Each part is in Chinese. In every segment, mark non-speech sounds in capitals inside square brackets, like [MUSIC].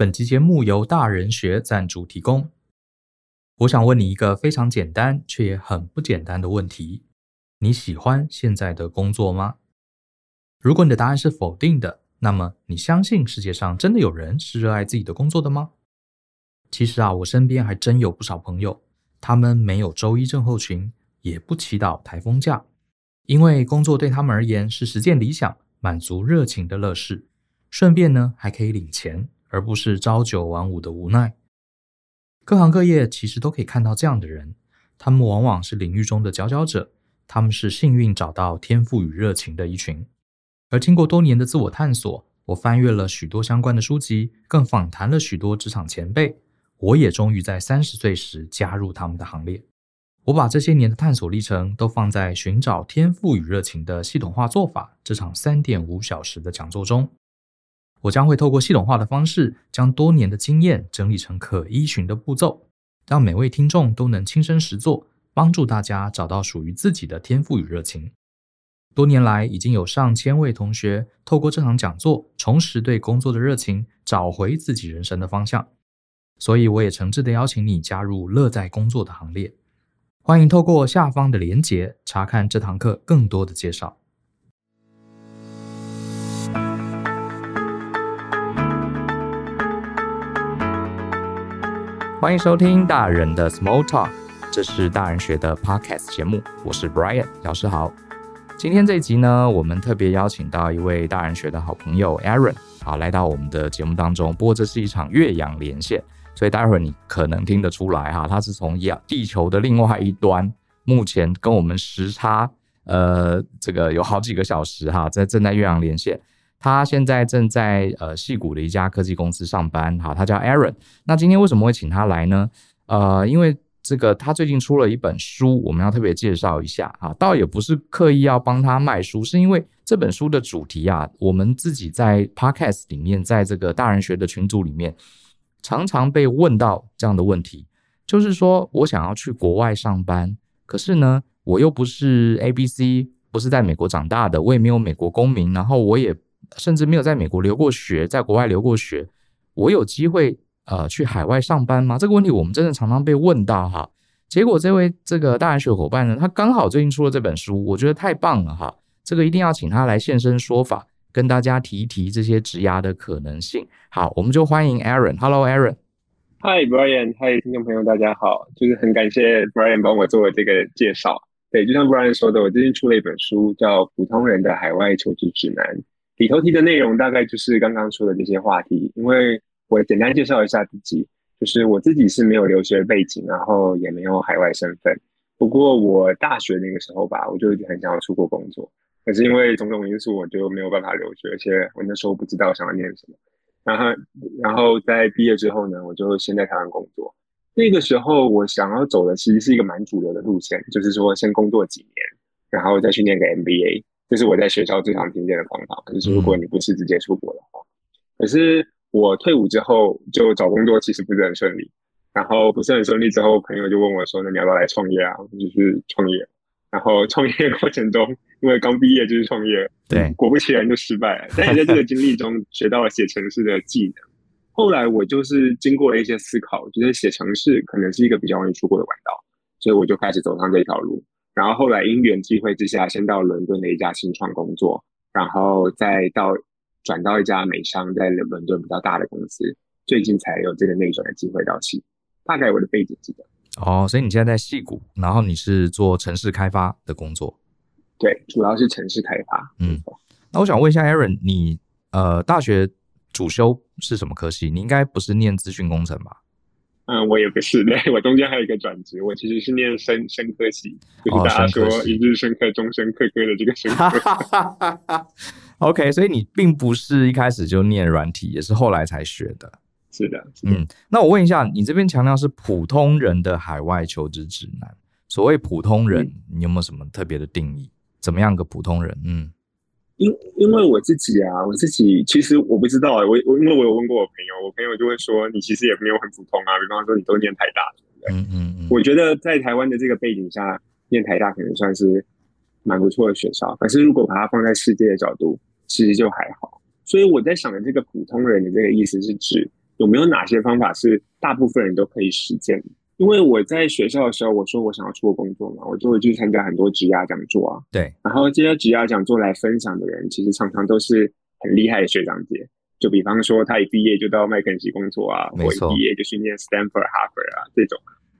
本期节目由大人学赞助提供。我想问你一个非常简单却也很不简单的问题：你喜欢现在的工作吗？如果你的答案是否定的，那么你相信世界上真的有人是热爱自己的工作的吗？其实啊，我身边还真有不少朋友，他们没有周一症候群，也不祈祷台风假，因为工作对他们而言是实践理想、满足热情的乐事。顺便呢，还可以领钱，而不是朝九晚五的无奈。各行各业其实都可以看到这样的人，他们往往是领域中的佼佼者，他们是幸运找到天赋与热情的一群。而经过多年的自我探索，我翻阅了许多相关的书籍，更访谈了许多职场前辈，我也终于在三十岁时加入他们的行列。我把这些年的探索历程都放在《寻找天赋与热情的系统化做法》这场三点五小时的讲座中。我将会透过系统化的方式，将多年的经验整理成可依循的步骤，让每位听众都能亲身实作，帮助大家找到属于自己的天赋与热情。多年来，已经有上千位同学透过这场讲座，重拾对工作的热情，找回自己人生的方向。所以，我也诚挚的邀请你加入乐在工作的行列。欢迎透过下方的连结，查看这堂课更多的介绍。欢迎收听大人的 Small Talk，这是大人学的 Podcast 节目，我是 Brian 老师好。今天这一集呢，我们特别邀请到一位大人学的好朋友 Aaron，好来到我们的节目当中。不过这是一场越洋连线，所以待会儿你可能听得出来哈，他是从亚地球的另外一端，目前跟我们时差呃这个有好几个小时哈，在正在越洋连线。他现在正在呃戏谷的一家科技公司上班，好，他叫 Aaron。那今天为什么会请他来呢？呃，因为这个他最近出了一本书，我们要特别介绍一下啊。倒也不是刻意要帮他卖书，是因为这本书的主题啊，我们自己在 Podcast 里面，在这个大人学的群组里面，常常被问到这样的问题，就是说我想要去国外上班，可是呢，我又不是 ABC，不是在美国长大的，我也没有美国公民，然后我也。甚至没有在美国留过学，在国外留过学，我有机会呃去海外上班吗？这个问题我们真的常常被问到哈。结果这位这个大学伙伴呢，他刚好最近出了这本书，我觉得太棒了哈。这个一定要请他来现身说法，跟大家提一提这些职涯的可能性。好，我们就欢迎 Aaron。Hello Aaron。Hi Brian。嗨听众朋友大家好，就是很感谢 Brian 帮我做这个介绍。对，就像 Brian 说的，我最近出了一本书，叫《普通人的海外求职指南》。里头提的内容大概就是刚刚说的这些话题，因为我简单介绍一下自己，就是我自己是没有留学背景，然后也没有海外身份。不过我大学那个时候吧，我就很想要出国工作，可是因为种种因素，我就没有办法留学，而且我那时候不知道想要念什么。然后，然后在毕业之后呢，我就先在台湾工作。那个时候我想要走的其实是一个蛮主流的路线，就是说先工作几年，然后再去念个 MBA。这是我在学校最常听见的方法。可是如果你不是直接出国的话，可是我退伍之后就找工作其实不是很顺利，然后不是很顺利之后，朋友就问我说：“那你要不要来创业啊？”就是创业。然后创业过程中，因为刚毕业就是创业，对，果不其然就失败了。但也在这个经历中学到了写程式的技能。后来我就是经过了一些思考，觉得写程式可能是一个比较容易出国的管道，所以我就开始走上这条路。然后后来因缘际会之下，先到伦敦的一家新创工作，然后再到转到一家美商在伦敦比较大的公司，最近才有这个内转的机会到期。大概我的背景是这样。哦，所以你现在在戏谷，然后你是做城市开发的工作？对，主要是城市开发。嗯，那我想问一下 Aaron，你呃大学主修是什么科系？你应该不是念资讯工程吧？嗯，我也不是，的，[LAUGHS] 我中间还有一个转职，我其实是念生生科系，就是大家说一日生科、终身科科的这个生 [LAUGHS] 科。[LAUGHS] OK，所以你并不是一开始就念软体，也是后来才学的。是的，是的。嗯，那我问一下，你这边强调是普通人的海外求职指南，所谓普通人，嗯，你有没有什么特别的定义？怎么样个普通人？嗯。因因为我自己啊，我自己其实我不知道啊，我我因为我有问过我朋友，我朋友就会说，你其实也没有很普通啊，比方说你都念台大，对不对？嗯嗯嗯。我觉得在台湾的这个背景下，念台大可能算是蛮不错的学校，可是如果把它放在世界的角度，其实就还好。所以我在想的这个普通人的这个意思是指，有没有哪些方法是大部分人都可以实践的？因为我在学校的时候，我说我想要出国工作嘛，我就会去参加很多职涯讲座啊。对，然后这些职涯讲座来分享的人，其实常常都是很厉害的学长姐。就比方说，他一毕业就到麦肯锡工作啊，没错。或一毕业就去念 Stanford、哈佛啊，这种，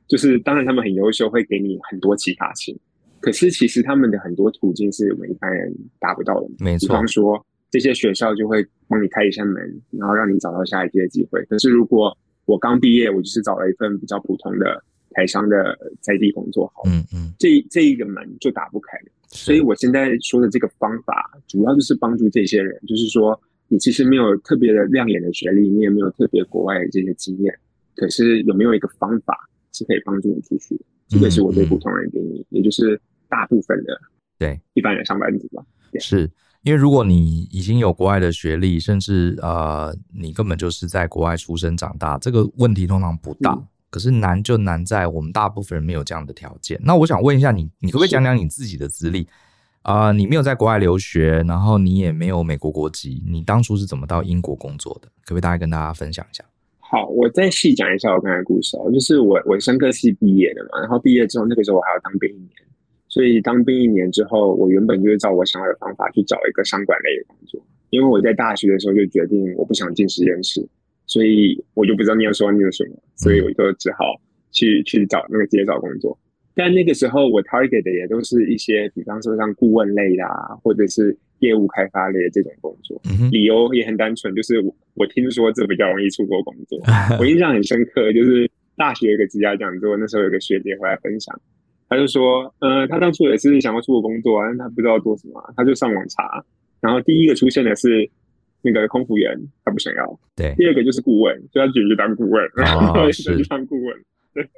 就是当然他们很优秀，会给你很多启发性。可是其实他们的很多途径是我们一般人达不到的。没错。比方说，这些学校就会帮你开一扇门，然后让你找到下一届的机会。可是如果我刚毕业，我就是找了一份比较普通的台商的在地工作，好，嗯嗯，这这一个门就打不开了。所以我现在说的这个方法，主要就是帮助这些人，就是说你其实没有特别的亮眼的学历，你也没有特别国外的这些经验，可是有没有一个方法是可以帮助你出去的？这个是我对普通人定义，也就是大部分的对一般人上班族吧。是。因为如果你已经有国外的学历，甚至呃，你根本就是在国外出生长大，这个问题通常不大。嗯、可是难就难在我们大部分人没有这样的条件。那我想问一下你，你可不可以讲讲你自己的资历啊、呃？你没有在国外留学，然后你也没有美国国籍，你当初是怎么到英国工作的？可不可以大概跟大家分享一下？好，我再细讲一下我刚才的故事哦，就是我我生科系毕业的嘛，然后毕业之后那个时候我还要当兵一年。所以当兵一年之后，我原本就是照我想要的方法去找一个商管类的工作。因为我在大学的时候就决定我不想进实验室，所以我就不知道念书要念什么，所以我就只好去去找那个直接找工作。但那个时候我 target 的也都是一些，比方说像顾问类的啊，或者是业务开发类的这种工作。理由也很单纯，就是我我听说这比较容易出国工作。[LAUGHS] 我印象很深刻，就是大学有个职涯讲座，那时候有个学姐回来分享。他就说，呃，他当初也是想要出国工作，但他不知道做什么，他就上网查，然后第一个出现的是那个空服员，他不想要。对。第二个就是顾问，就他决定去当顾问，然后就去当顾问。对。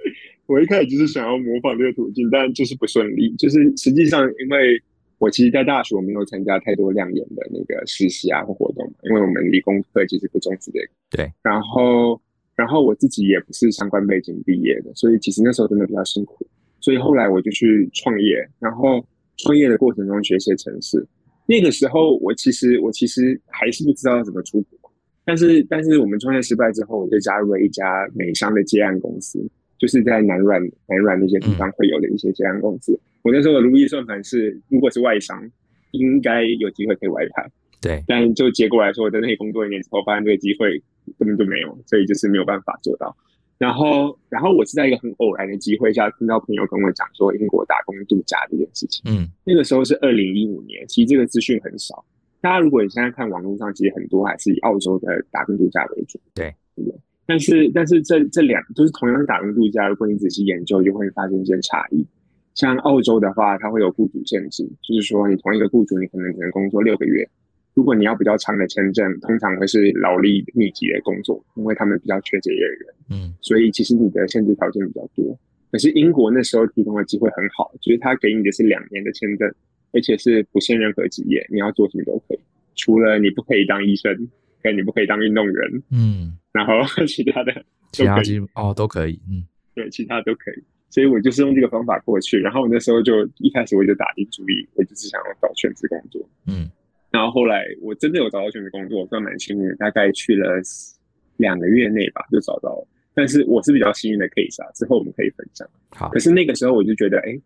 我一开始就是想要模仿这个途径，但就是不顺利。就是实际上，因为我其实，在大学我没有参加太多亮眼的那个实习啊或活动，因为我们理工科其实不重视这个。对。然后，然后我自己也不是相关背景毕业的，所以其实那时候真的比较辛苦。所以后来我就去创业，然后创业的过程中学些程式。那个时候我其实我其实还是不知道要怎么出国，但是但是我们创业失败之后，我就加入了一家美商的接案公司，就是在南软南软那些地方会有的一些接案公司。我那时候的如意算盘是，如果是外商，应该有机会可以外派。对，但就结果来说，我在那里工作一年之后，发现这个机会根本就没有，所以就是没有办法做到。然后，然后我是在一个很偶然的机会下听到朋友跟我讲说英国打工度假这件事情。嗯，那个时候是二零一五年，其实这个资讯很少。大家如果你现在看网络上，其实很多还是以澳洲的打工度假为主。对，对？但是，但是这这两就是同样是打工度假，如果你仔细研究，就会发现一些差异。像澳洲的话，它会有雇主限制，就是说你同一个雇主，你可能只能工作六个月。如果你要比较长的签证，通常会是劳力密集的工作，因为他们比较缺结业员。嗯，所以其实你的限制条件比较多。可是英国那时候提供的机会很好，就是他给你的是两年的签证，而且是不限任何职业，你要做什么都可以，除了你不可以当医生，跟你不可以当运动员。嗯，然后其他的其他机哦都可以。嗯，对，其他都可以。所以我就是用这个方法过去。然后我那时候就一开始我就打定主意，我就是想要找全职工作。嗯。然后后来我真的有找到全职工作，算蛮幸运的，大概去了两个月内吧就找到了。但是我是比较幸运的 case 啊，之后我们可以分享。好，可是那个时候我就觉得，哎，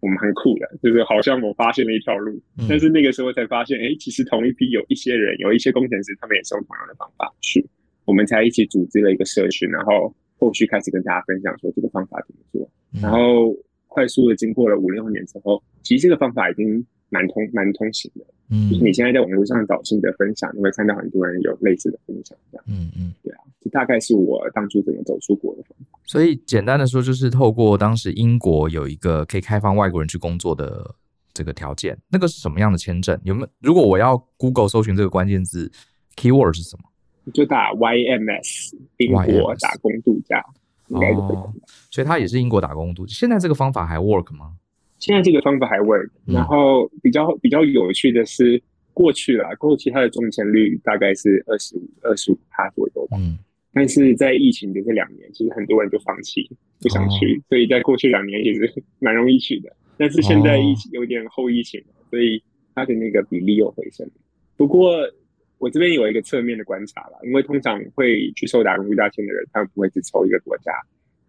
我们很酷的，就是好像我发现了一条路。嗯。但是那个时候才发现，哎，其实同一批有一些人，有一些工程师，他们也是用同样的方法去，我们才一起组织了一个社群，然后后续开始跟大家分享说这个方法怎么做。嗯。然后快速的经过了五六年之后，其实这个方法已经蛮通蛮通行的。嗯，就是你现在在网络上找新的分享，你会看到很多人有类似的分享，这样。嗯嗯，对啊，这大概是我当初怎么走出国的方法。所以简单的说，就是透过当时英国有一个可以开放外国人去工作的这个条件，那个是什么样的签证？有没有？如果我要 Google 搜寻这个关键字，keyword 是什么？就打 YMS 英国打工度假，应该就可以。哦，所以它也是英国打工度假。现在这个方法还 work 吗？现在这个方法还 work，然后比较比较有趣的是，过去了，过去它的中签率大概是二十五、二十五趴左右吧。嗯，但是在疫情的这两年，其实很多人就放弃，不想去，哦、所以在过去两年也是 [LAUGHS] 蛮容易去的。但是现在疫情有点后疫情，所以它的那个比例又回升。不过我这边有一个侧面的观察啦，因为通常会去抽打工度假签的人，他们不会只抽一个国家。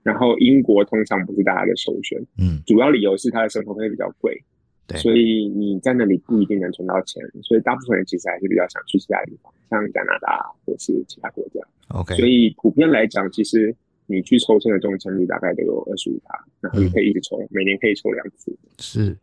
然后英国通常不是大家的首选，嗯，主要理由是它的生活费比较贵，对，所以你在那里不一定能存到钱，所以大部分人其实还是比较想去其他地方，像加拿大或是其他国家。OK，所以普遍来讲，其实你去抽签的中签率大概都有二十五趴，然后你可以一直抽，嗯、每年可以抽两次。是，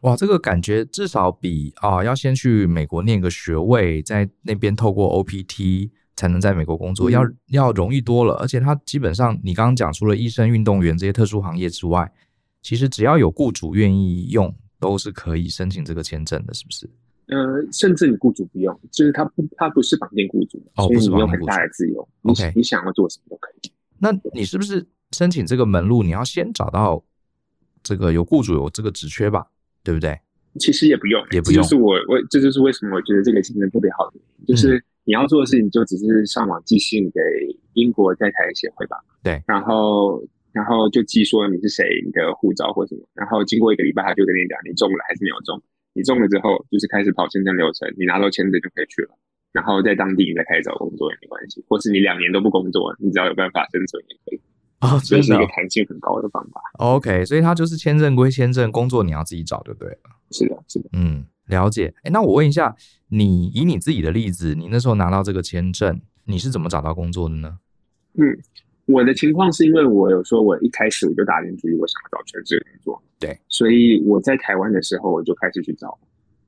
哇，这个感觉至少比啊要先去美国念个学位，在那边透过 OPT。才能在美国工作，要要容易多了，而且他基本上，你刚刚讲除了医生、运动员这些特殊行业之外，其实只要有雇主愿意用，都是可以申请这个签证的，是不是？呃，甚至你雇主不用，就是他不，他不是绑定雇主，哦，不是绑定雇主，很大的自由。OK，你，你想要做什么都可以。那你是不是申请这个门路，你要先找到这个有雇主有这个职缺吧？对不对？其实也不用，也不用。这就是我我这就是为什么我觉得这个签证特别好的，就是。嗯你要做的事情就只是上网寄信给英国在台协会吧，对，然后然后就寄说你是谁，你的护照或什么，然后经过一个礼拜，他就跟你讲你中了还是没有中，你中了之后就是开始跑签证流程，你拿到签证就可以去了，然后在当地你再开始找工作也没关系，或是你两年都不工作，你只要有办法生存也可以，哦，这是一个弹性很高的方法。OK，所以他就是签证归签证，工作你要自己找就对了。是的，是的，嗯。了解，哎，那我问一下，你以你自己的例子，你那时候拿到这个签证，你是怎么找到工作的呢？嗯，我的情况是因为我有说，我一开始我就打定主意，我想要找全职工作，对，所以我在台湾的时候我就开始去找，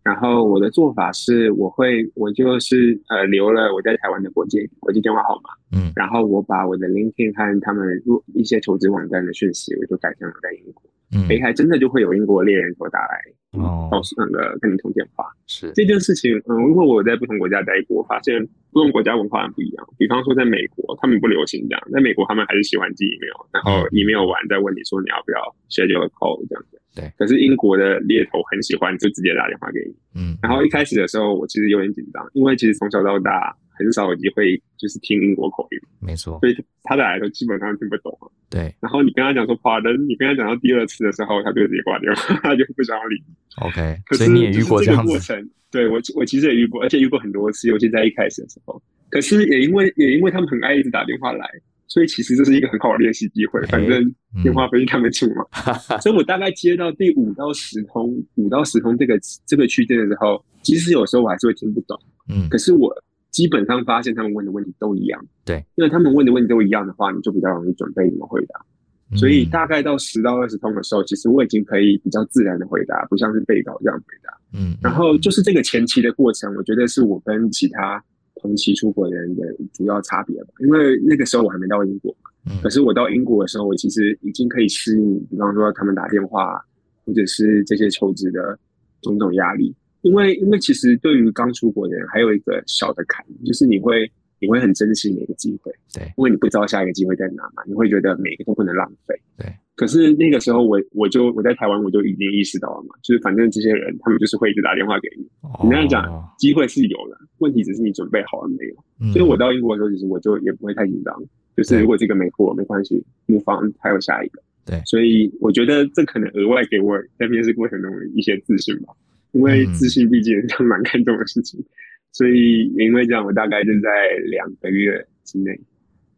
然后我的做法是，我会我就是呃留了我在台湾的国际国际电话号码，嗯，然后我把我的 LinkedIn 和他们入一些求职网站的讯息，我就改成了在英国，嗯，哎，还真的就会有英国猎人头打来。哦，告诉那个跟你通电话是这件事情，嗯，因为我在不同国家待过，发现不同国家文化很不一样。比方说，在美国，他们不流行这样，在美国他们还是喜欢寄 email，然后 email 完再问你说你要不要 schedule a call 这样子。对。可是英国的猎头很喜欢就直接打电话给你，嗯。然后一开始的时候，我其实有点紧张，因为其实从小到大。很少有机会就是听英国口音，没错，所以他的来都基本上听不懂。对，然后你跟他讲说 Pardon，你跟他讲到第二次的时候，他就直接挂电话，他就不想理。OK，可是所以你也遇过这样子。个过程，对我我其实也遇过，而且遇过很多次，尤其在一开始的时候。可是也因为也因为他们很爱一直打电话来，所以其实这是一个很好的练习机会。反正电话费他们出嘛，[LAUGHS] 嗯、所以我大概接到第五到十通，五到十通这个这个区间的时候，其实有时候我还是会听不懂。嗯，可是我。基本上发现他们问的问题都一样，对，因为他们问的问题都一样的话，你就比较容易准备怎么回答。嗯、所以大概到十到二十通的时候，其实我已经可以比较自然的回答，不像是被稿这样回答。嗯，然后就是这个前期的过程，我觉得是我跟其他同期出国的人的主要差别吧。因为那个时候我还没到英国可是我到英国的时候，我其实已经可以适应，比方说他们打电话或者是这些求职的种种压力。因为，因为其实对于刚出国的人，还有一个小的坎，就是你会，你会很珍惜每个机会，对，因为你不知道下一个机会在哪嘛，你会觉得每个都不能浪费，对。可是那个时候我，我我就我在台湾，我就已经意识到了嘛，就是反正这些人他们就是会一直打电话给你，哦、你那样讲，机会是有的，问题只是你准备好了没有。嗯、所以我到英国的时候，其实我就也不会太紧张，就是如果这个没过没关系，无妨还有下一个，对。所以我觉得这可能额外给我在面试过程中的一些自信吧。因为自信毕竟是蛮看重的事情，嗯、所以也因为这样，我大概就在两个月之内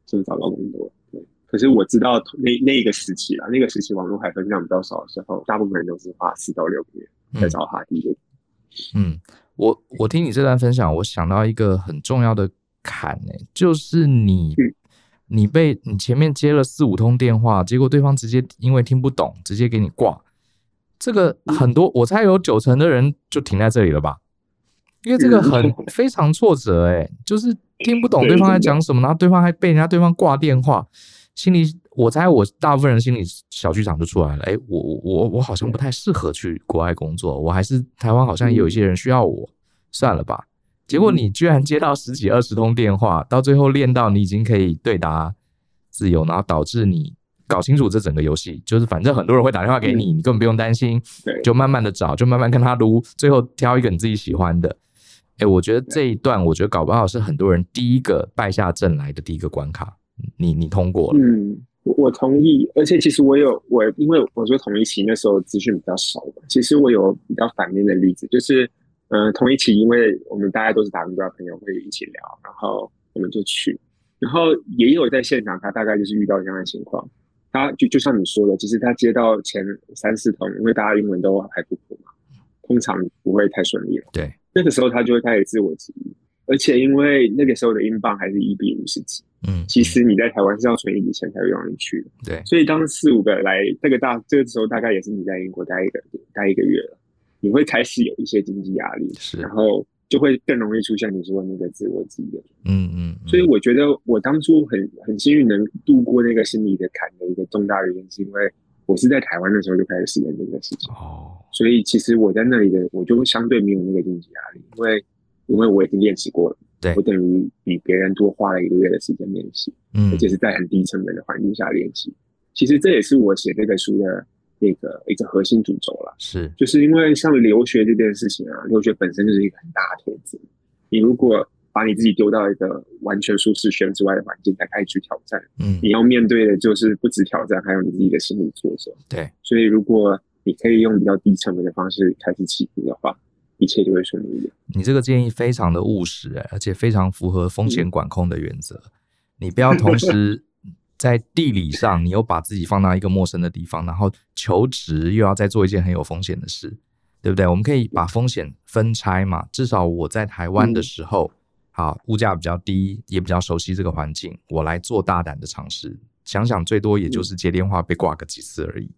就找到工作。对，可是我知道那那一个时期啊，那个时期网络还分享比较少的时候，大部分人都是花四到六个月在找他第一个。嗯，我我听你这段分享，我想到一个很重要的坎呢、欸，就是你、嗯、你被你前面接了四五通电话，结果对方直接因为听不懂，直接给你挂。这个很多，我猜有九成的人就停在这里了吧，因为这个很非常挫折哎，就是听不懂对方在讲什么，然后对方还被人家对方挂电话，心里我猜我大部分人心里小剧场就出来了，哎，我我我好像不太适合去国外工作，我还是台湾好像也有一些人需要我，算了吧。结果你居然接到十几二十通电话，到最后练到你已经可以对答自由，然后导致你。搞清楚这整个游戏，就是反正很多人会打电话给你，嗯、你根本不用担心，对，就慢慢的找，就慢慢跟他撸，最后挑一个你自己喜欢的。哎、欸，我觉得这一段，我觉得搞不好是很多人第一个败下阵来的第一个关卡，你你通过了。嗯，我我同意，而且其实我有我，因为我说同一期那时候资讯比较少，其实我有比较反面的例子，就是嗯、呃，同一期，因为我们大家都是打工的朋友，会一起聊，然后我们就去，然后也有在现场，他大概就是遇到这样的情况，他就就像你说的，其实他接到前三四通，因为大家英文都还不普嘛，通常不会太顺利了。对，那个时候他就会开始自我质疑，而且因为那个时候的英镑还是一比五十几，嗯，其实你在台湾是要存一笔钱才会让你去的。对，所以当四五个来这个大这个时候，大概也是你在英国待一个待一个月了。你会开始有一些经济压力，是，然后就会更容易出现你说的那个自我质疑。嗯嗯，所以我觉得我当初很很幸运能度过那个心理的坎的一个重大原因，是因为我是在台湾的时候就开始实验这个事情。哦，所以其实我在那里的我就会相对没有那个经济压力，因为因为我已经练习过了，对，我等于比别人多花了一个月的时间练习，嗯，而且是在很低成本的环境下练习。其实这也是我写这个书的。那个一个核心主轴了，是，就是因为像留学这件事情啊，留学本身就是一个很大的投资。你如果把你自己丢到一个完全舒适圈之外的环境，再开始去挑战，嗯，你要面对的就是不止挑战，还有你自己的心理挫折。对，所以如果你可以用比较低成本的方式开始起步的话，一切就会顺利一点。你这个建议非常的务实，而且非常符合风险管控的原则。嗯、你不要同时。在地理上，你又把自己放到一个陌生的地方，然后求职又要再做一件很有风险的事，对不对？我们可以把风险分拆嘛。至少我在台湾的时候，好，物价比较低，也比较熟悉这个环境，我来做大胆的尝试。想想最多也就是接电话被挂个几次而已，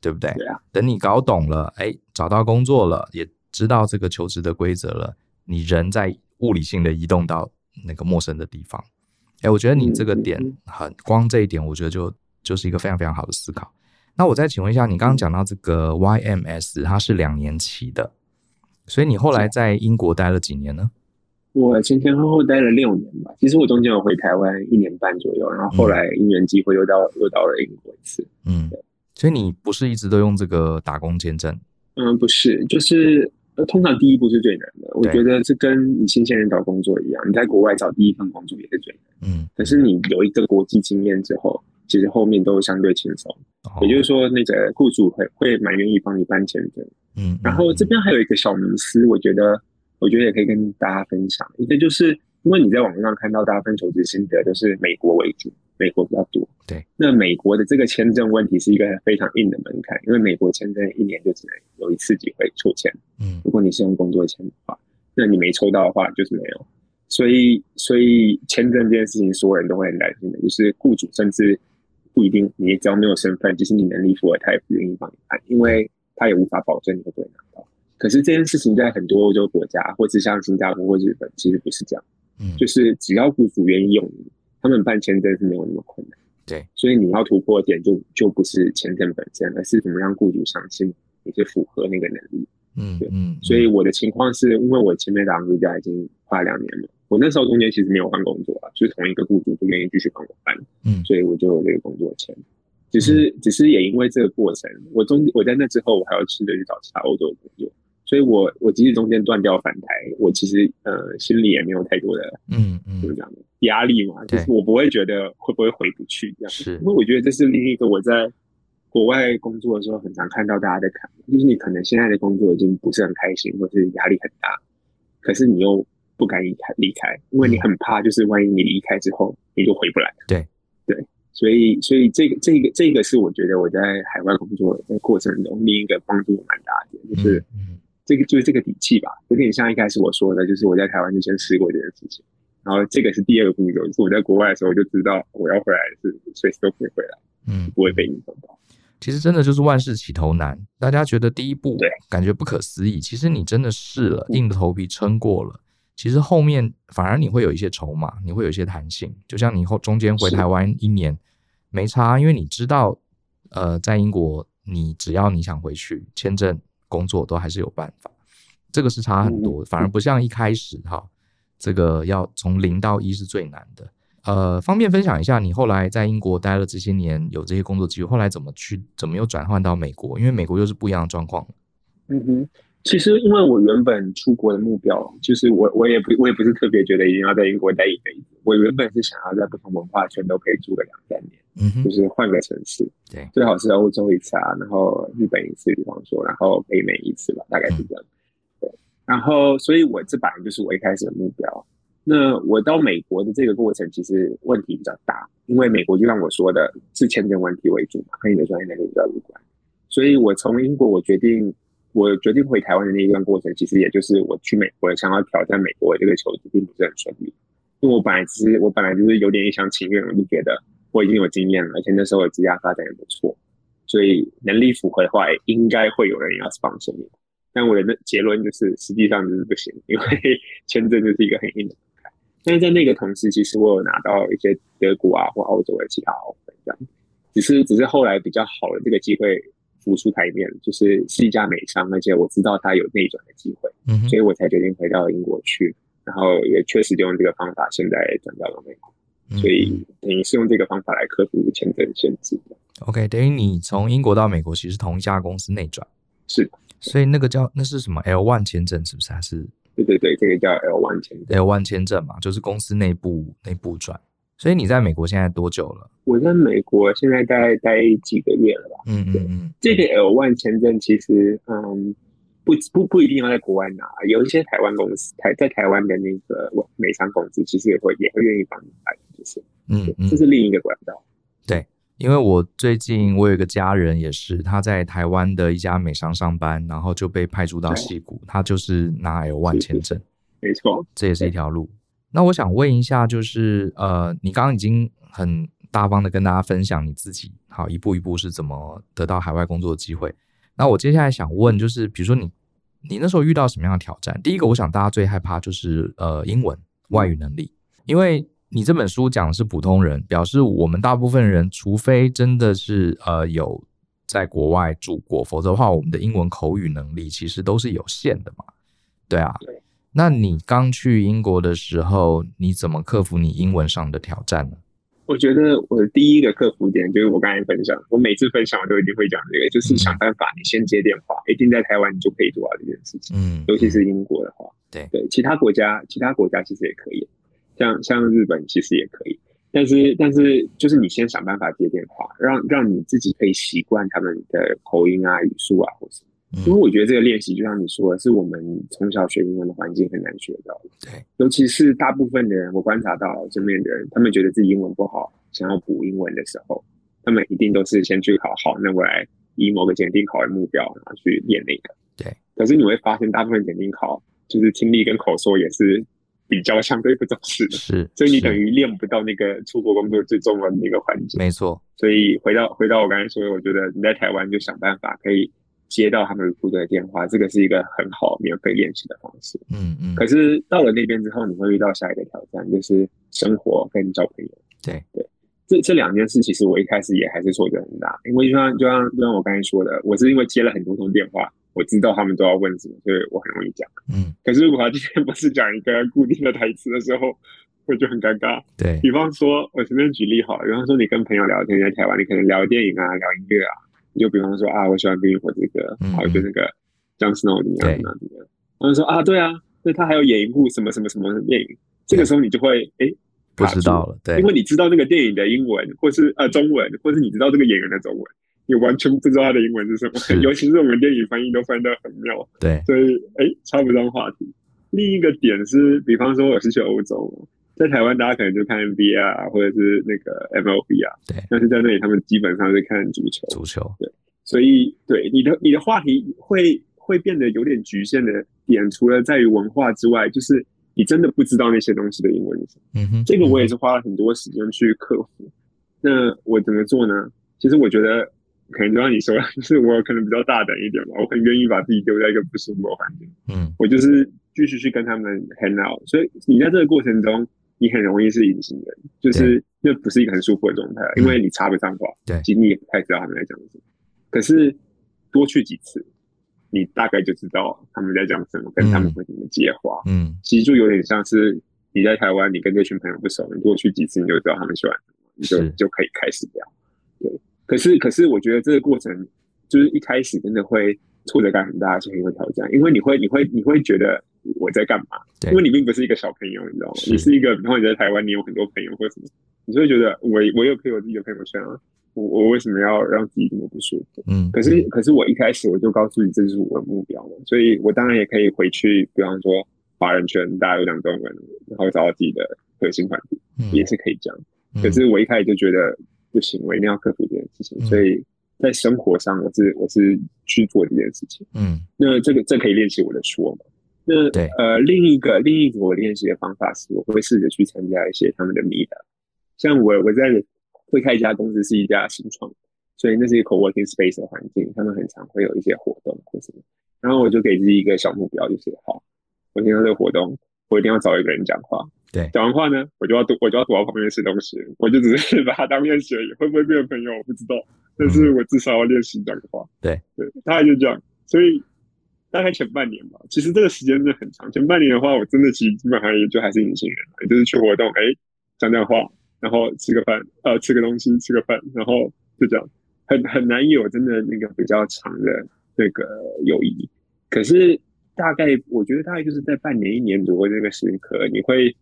对不对？对啊。等你搞懂了，哎，找到工作了，也知道这个求职的规则了，你人在物理性的移动到那个陌生的地方。哎，我觉得你这个点很光这一点，我觉得就就是一个非常非常好的思考。那我再请问一下，你刚刚讲到这个 YMS，它是两年期的，所以你后来在英国待了几年呢？我前前后后待了六年吧。其实我中间有回台湾一年半左右，然后后来因缘机会又到又到了英国一次。嗯，所以你不是一直都用这个打工签证？嗯，不是，就是。通常第一步是最难的，我觉得是跟你新鲜人找工作一样，你在国外找第一份工作也是最难。嗯，可是你有一个国际经验之后，其实后面都相对轻松。哦、也就是说，那个雇主会会蛮愿意帮你办签证。嗯，然后这边还有一个小迷思，我觉得我觉得也可以跟大家分享，一个就是。因为你在网上看到大家分求职心得都是美国为主，美国比较多。对，那美国的这个签证问题是一个非常硬的门槛，因为美国签证一年就只能有一次机会抽签。嗯，如果你是用工作签的话，那你没抽到的话就是没有。所以，所以签证这件事情，所有人都会很担心的，就是雇主甚至不一定，你只要没有身份，即使你能力符合，他也不愿意帮你办，因为他也无法保证你会不会拿到。可是这件事情在很多欧洲国家，或是像新加坡或日本，其实不是这样。就是只要雇主愿意用你，他们办签证是没有那么困难。对，所以你要突破点就就不是签证本身，而是怎么让雇主相信你是符合那个能力。嗯，对，嗯。所以我的情况是因为我前面打工度假已经快两年了，我那时候中间其实没有换工作啊，就是同一个雇主不愿意继续帮我办。嗯，所以我就有这个工作签。只是只是也因为这个过程，我中我在那之后我还要试着去找其他欧洲的工作。所以我，我我即使中间断掉返台，我其实呃心里也没有太多的嗯嗯怎么讲的压力嘛，就是我不会觉得会不会回不去这样，是。因为我觉得这是另一个我在国外工作的时候很常看到大家在看，就是你可能现在的工作已经不是很开心，或是压力很大，可是你又不敢离开离开，因为你很怕，就是万一你离开之后你就回不来。对。对，所以所以这个这个这个是我觉得我在海外工作的过程中另一个帮助蛮大的，就是嗯。这个就是这个底气吧，有点像一开始我说的，就是我在台湾就先试过这件事情，然后这个是第二个步骤，就是我在国外的时候我就知道我要回来是随时都可以回来，嗯，不会被影响到。其实真的就是万事起头难，大家觉得第一步感觉不可思议，其实你真的试了，硬着头皮撑过了，其实后面反而你会有一些筹码，你会有一些弹性，就像你后中间回台湾一年没差，因为你知道，呃，在英国你只要你想回去签证。工作都还是有办法，这个是差很多，反而不像一开始哈，这个要从零到一是最难的。呃，方便分享一下你后来在英国待了这些年，有这些工作机会，后来怎么去，怎么又转换到美国？因为美国又是不一样的状况。嗯哼。其实，因为我原本出国的目标，就是我我也不我也不是特别觉得一定要在英国待一辈子。我原本是想要在不同文化圈都可以住个两三年，嗯哼，就是换个城市，对，最好是欧洲一次啊，然后日本一次，比方说，然后北美一次吧，大概是这样。对，然后，所以我这本来就是我一开始的目标。那我到美国的这个过程其实问题比较大，因为美国就像我说的，是签证问题为主嘛，跟你的专业能力比较有关。所以我从英国我决定，我决定回台湾的那一段过程，其实也就是我去美国想要挑战美国的这个球职，并不是很顺利。因为我本来只是我本来就是有点一厢情愿，我就觉得我已经有经验了，而且那时候我职业发展也不错，所以能力符合的话，应该会有人要 sponsor 你。但我的结论就是，实际上就是不行，因为签证就是一个很硬的。但是在那个同时，其实我有拿到一些德国啊或澳洲的其他 offer，这样，只是只是后来比较好的这个机会浮出台面，就是是一家美商，而且我知道它有内转的机会，嗯，所以我才决定回到英国去，然后也确实就用这个方法，现在转到了美国，所以等于是用这个方法来克服签证限制的。OK，等于你从英国到美国其实同一家公司内转，是，所以那个叫那是什么 L one 签证是不是还是？对对对，这个叫 L one 签证，L one 签证嘛，就是公司内部内部转。所以你在美国现在多久了？我在美国现在大概待几个月了吧？嗯嗯嗯。这个 L one 签证其实，嗯，不不不一定要在国外拿，有一些台湾公司台在台湾的那个美商公司，其实也会也会愿意帮你办，就是嗯嗯，这是另一个管道。对。因为我最近我有一个家人也是，他在台湾的一家美商上班，然后就被派驻到西谷，他就是拿 L one 签证，[LAUGHS] 没错，这也是一条路。那我想问一下，就是呃，你刚刚已经很大方的跟大家分享你自己，好，一步一步是怎么得到海外工作的机会。那我接下来想问，就是比如说你你那时候遇到什么样的挑战？第一个，我想大家最害怕就是呃英文外语能力，因为。你这本书讲的是普通人，表示我们大部分人，除非真的是呃有在国外住过，否则的话，我们的英文口语能力其实都是有限的嘛。对啊，对。那你刚去英国的时候，你怎么克服你英文上的挑战呢？我觉得我的第一个克服点就是我刚才分享，我每次分享我都一定会讲这个，就是想办法你先接电话，一定在台湾你就可以做到这件事情。嗯，尤其是英国的话，对对，其他国家其他国家其实也可以。像像日本其实也可以，但是但是就是你先想办法接电话，让让你自己可以习惯他们的口音啊、语速啊，或是，因为我觉得这个练习就像你说的，是我们从小学英文的环境很难学到的。对，尤其是大部分的人，我观察到身边的人，他们觉得自己英文不好，想要补英文的时候，他们一定都是先去考好，那我来以某个检定考为目标，然后去练那个。对，可是你会发现，大部分检定考就是听力跟口说也是。比较相对不重视的，是，所以你等于练不到那个出国工作最重要的那个环节。没错，所以回到回到我刚才说的，我觉得你在台湾就想办法可以接到他们的负责电话，这个是一个很好免费练习的方式。嗯嗯。可是到了那边之后，你会遇到下一个挑战，就是生活跟交朋友。对对，这这两件事其实我一开始也还是挫折很大，因为就像就像就像我刚才说的，我是因为接了很多通电话。我知道他们都要问什么，所以我很容易讲。嗯，可是如果他今天不是讲一个固定的台词的时候，我就很尴尬。对，比方说，我随便举例好了，比方说你跟朋友聊天，在台湾，你可能聊电影啊，聊音乐啊，你就比方说啊，我喜欢冰与火之歌，嗯、好，就那个 Jon Snow 怎么样怎么样怎么样，然后说啊，对啊，那他还有演一部什么什么什么电影，这个时候你就会哎，不知道了，对，因为你知道那个电影的英文，或是呃中文，或是你知道这个演员的中文。你完全不知道它的英文是什么，[LAUGHS] 尤其是我们电影翻译都翻得很妙。对，所以哎，插不上话题。另一个点是，比方说我是去欧洲，在台湾大家可能就看 NBA 啊，或者是那个 MLB 啊。对。但是在那里，他们基本上是看足球。足球。对。所以，对你的你的话题会会变得有点局限的点，除了在于文化之外，就是你真的不知道那些东西的英文是什么。嗯哼。这个我也是花了很多时间去克服。那我怎么做呢？其实我觉得。可能就像你说，[LAUGHS] 就是我可能比较大胆一点嘛，我很愿意把自己丢在一个不舒服的环境。嗯，我就是继续去跟他们 hang out，所以你在这个过程中，你很容易是隐形人，就是那不是一个很舒服的状态，因为你插不上话，对，其实你也不太知道他们在讲什么。可是多去几次，你大概就知道他们在讲什么，跟他们会怎么接话。嗯，其实就有点像是你在台湾，你跟这群朋友不熟，你多去几次，你就知道他们喜欢什么，你就就可以开始聊。可是，可是，我觉得这个过程就是一开始真的会挫折感很大，而且很有挑战，因为你会，你会，你会觉得我在干嘛？对，因为你并不是一个小朋友，你知道吗？是你是一个，然后你在台湾，你有很多朋友或什么，你就会觉得我我有可以有自己的朋友圈啊，我我为什么要让自己这么不舒服？嗯，可是可是我一开始我就告诉你这是我的目标嘛，所以我当然也可以回去，比方说华人圈大家有两段文，然后找到自己的核心团体，嗯、也是可以这样。可是我一开始就觉得不行，我一定要克服这件事情，嗯、所以在生活上我是我是去做这件事情。嗯，那这个这、可以练习我的说嘛？那对呃另一个另一个我练习的方法是，我会试着去参加一些他们的 meetup，像我我在会开一家公司是一家新创，所以那是一个 co-working space 的环境，他们很常会有一些活动或什么，然后我就给自己一个小目标，就是好，我听到这个活动，我一定要找一个人讲话。对，讲完话呢，我就要躲，我就要躲到旁边吃东西。我就只是把它当练习而已，会不会变成朋友我不知道，但是我至少要练习讲话。对对，大概就这样。所以大概前半年吧，其实这个时间真的很长。前半年的话，我真的其实基本上也就还是隐形人，也就是去活动，哎，讲讲话，然后吃个饭，呃，吃个东西，吃个饭，然后就这样，很很难有真的那个比较长的那个友谊。可是大概我觉得大概就是在半年一年左右这个时刻，你会。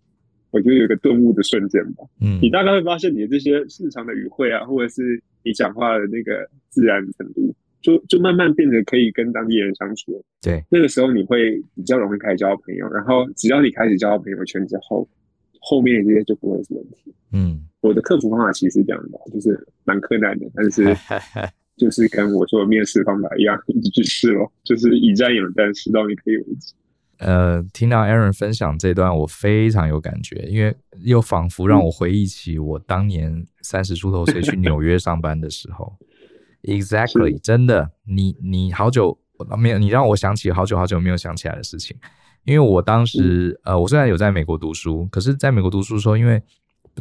我觉得有一个顿悟的瞬间吧，嗯，你大概会发现你的这些日常的语汇啊，或者是你讲话的那个自然程度，就就慢慢变得可以跟当地人相处了。对，那个时候你会比较容易开始交到朋友，然后只要你开始交到朋友圈之后，后面这些就不会是问题。嗯，我的克服方法其实是这样的，就是蛮困难的，但是 [LAUGHS] 就是跟我说的面试方法一样，一直去试咯，就是以战养战，试到你可以为止。呃，听到 Aaron 分享这段，我非常有感觉，因为又仿佛让我回忆起我当年三十出头岁去纽约上班的时候。[LAUGHS] Exactly，真的，你你好久没有，你让我想起好久好久没有想起来的事情。因为我当时，呃，我虽然有在美国读书，可是在美国读书的时候，因为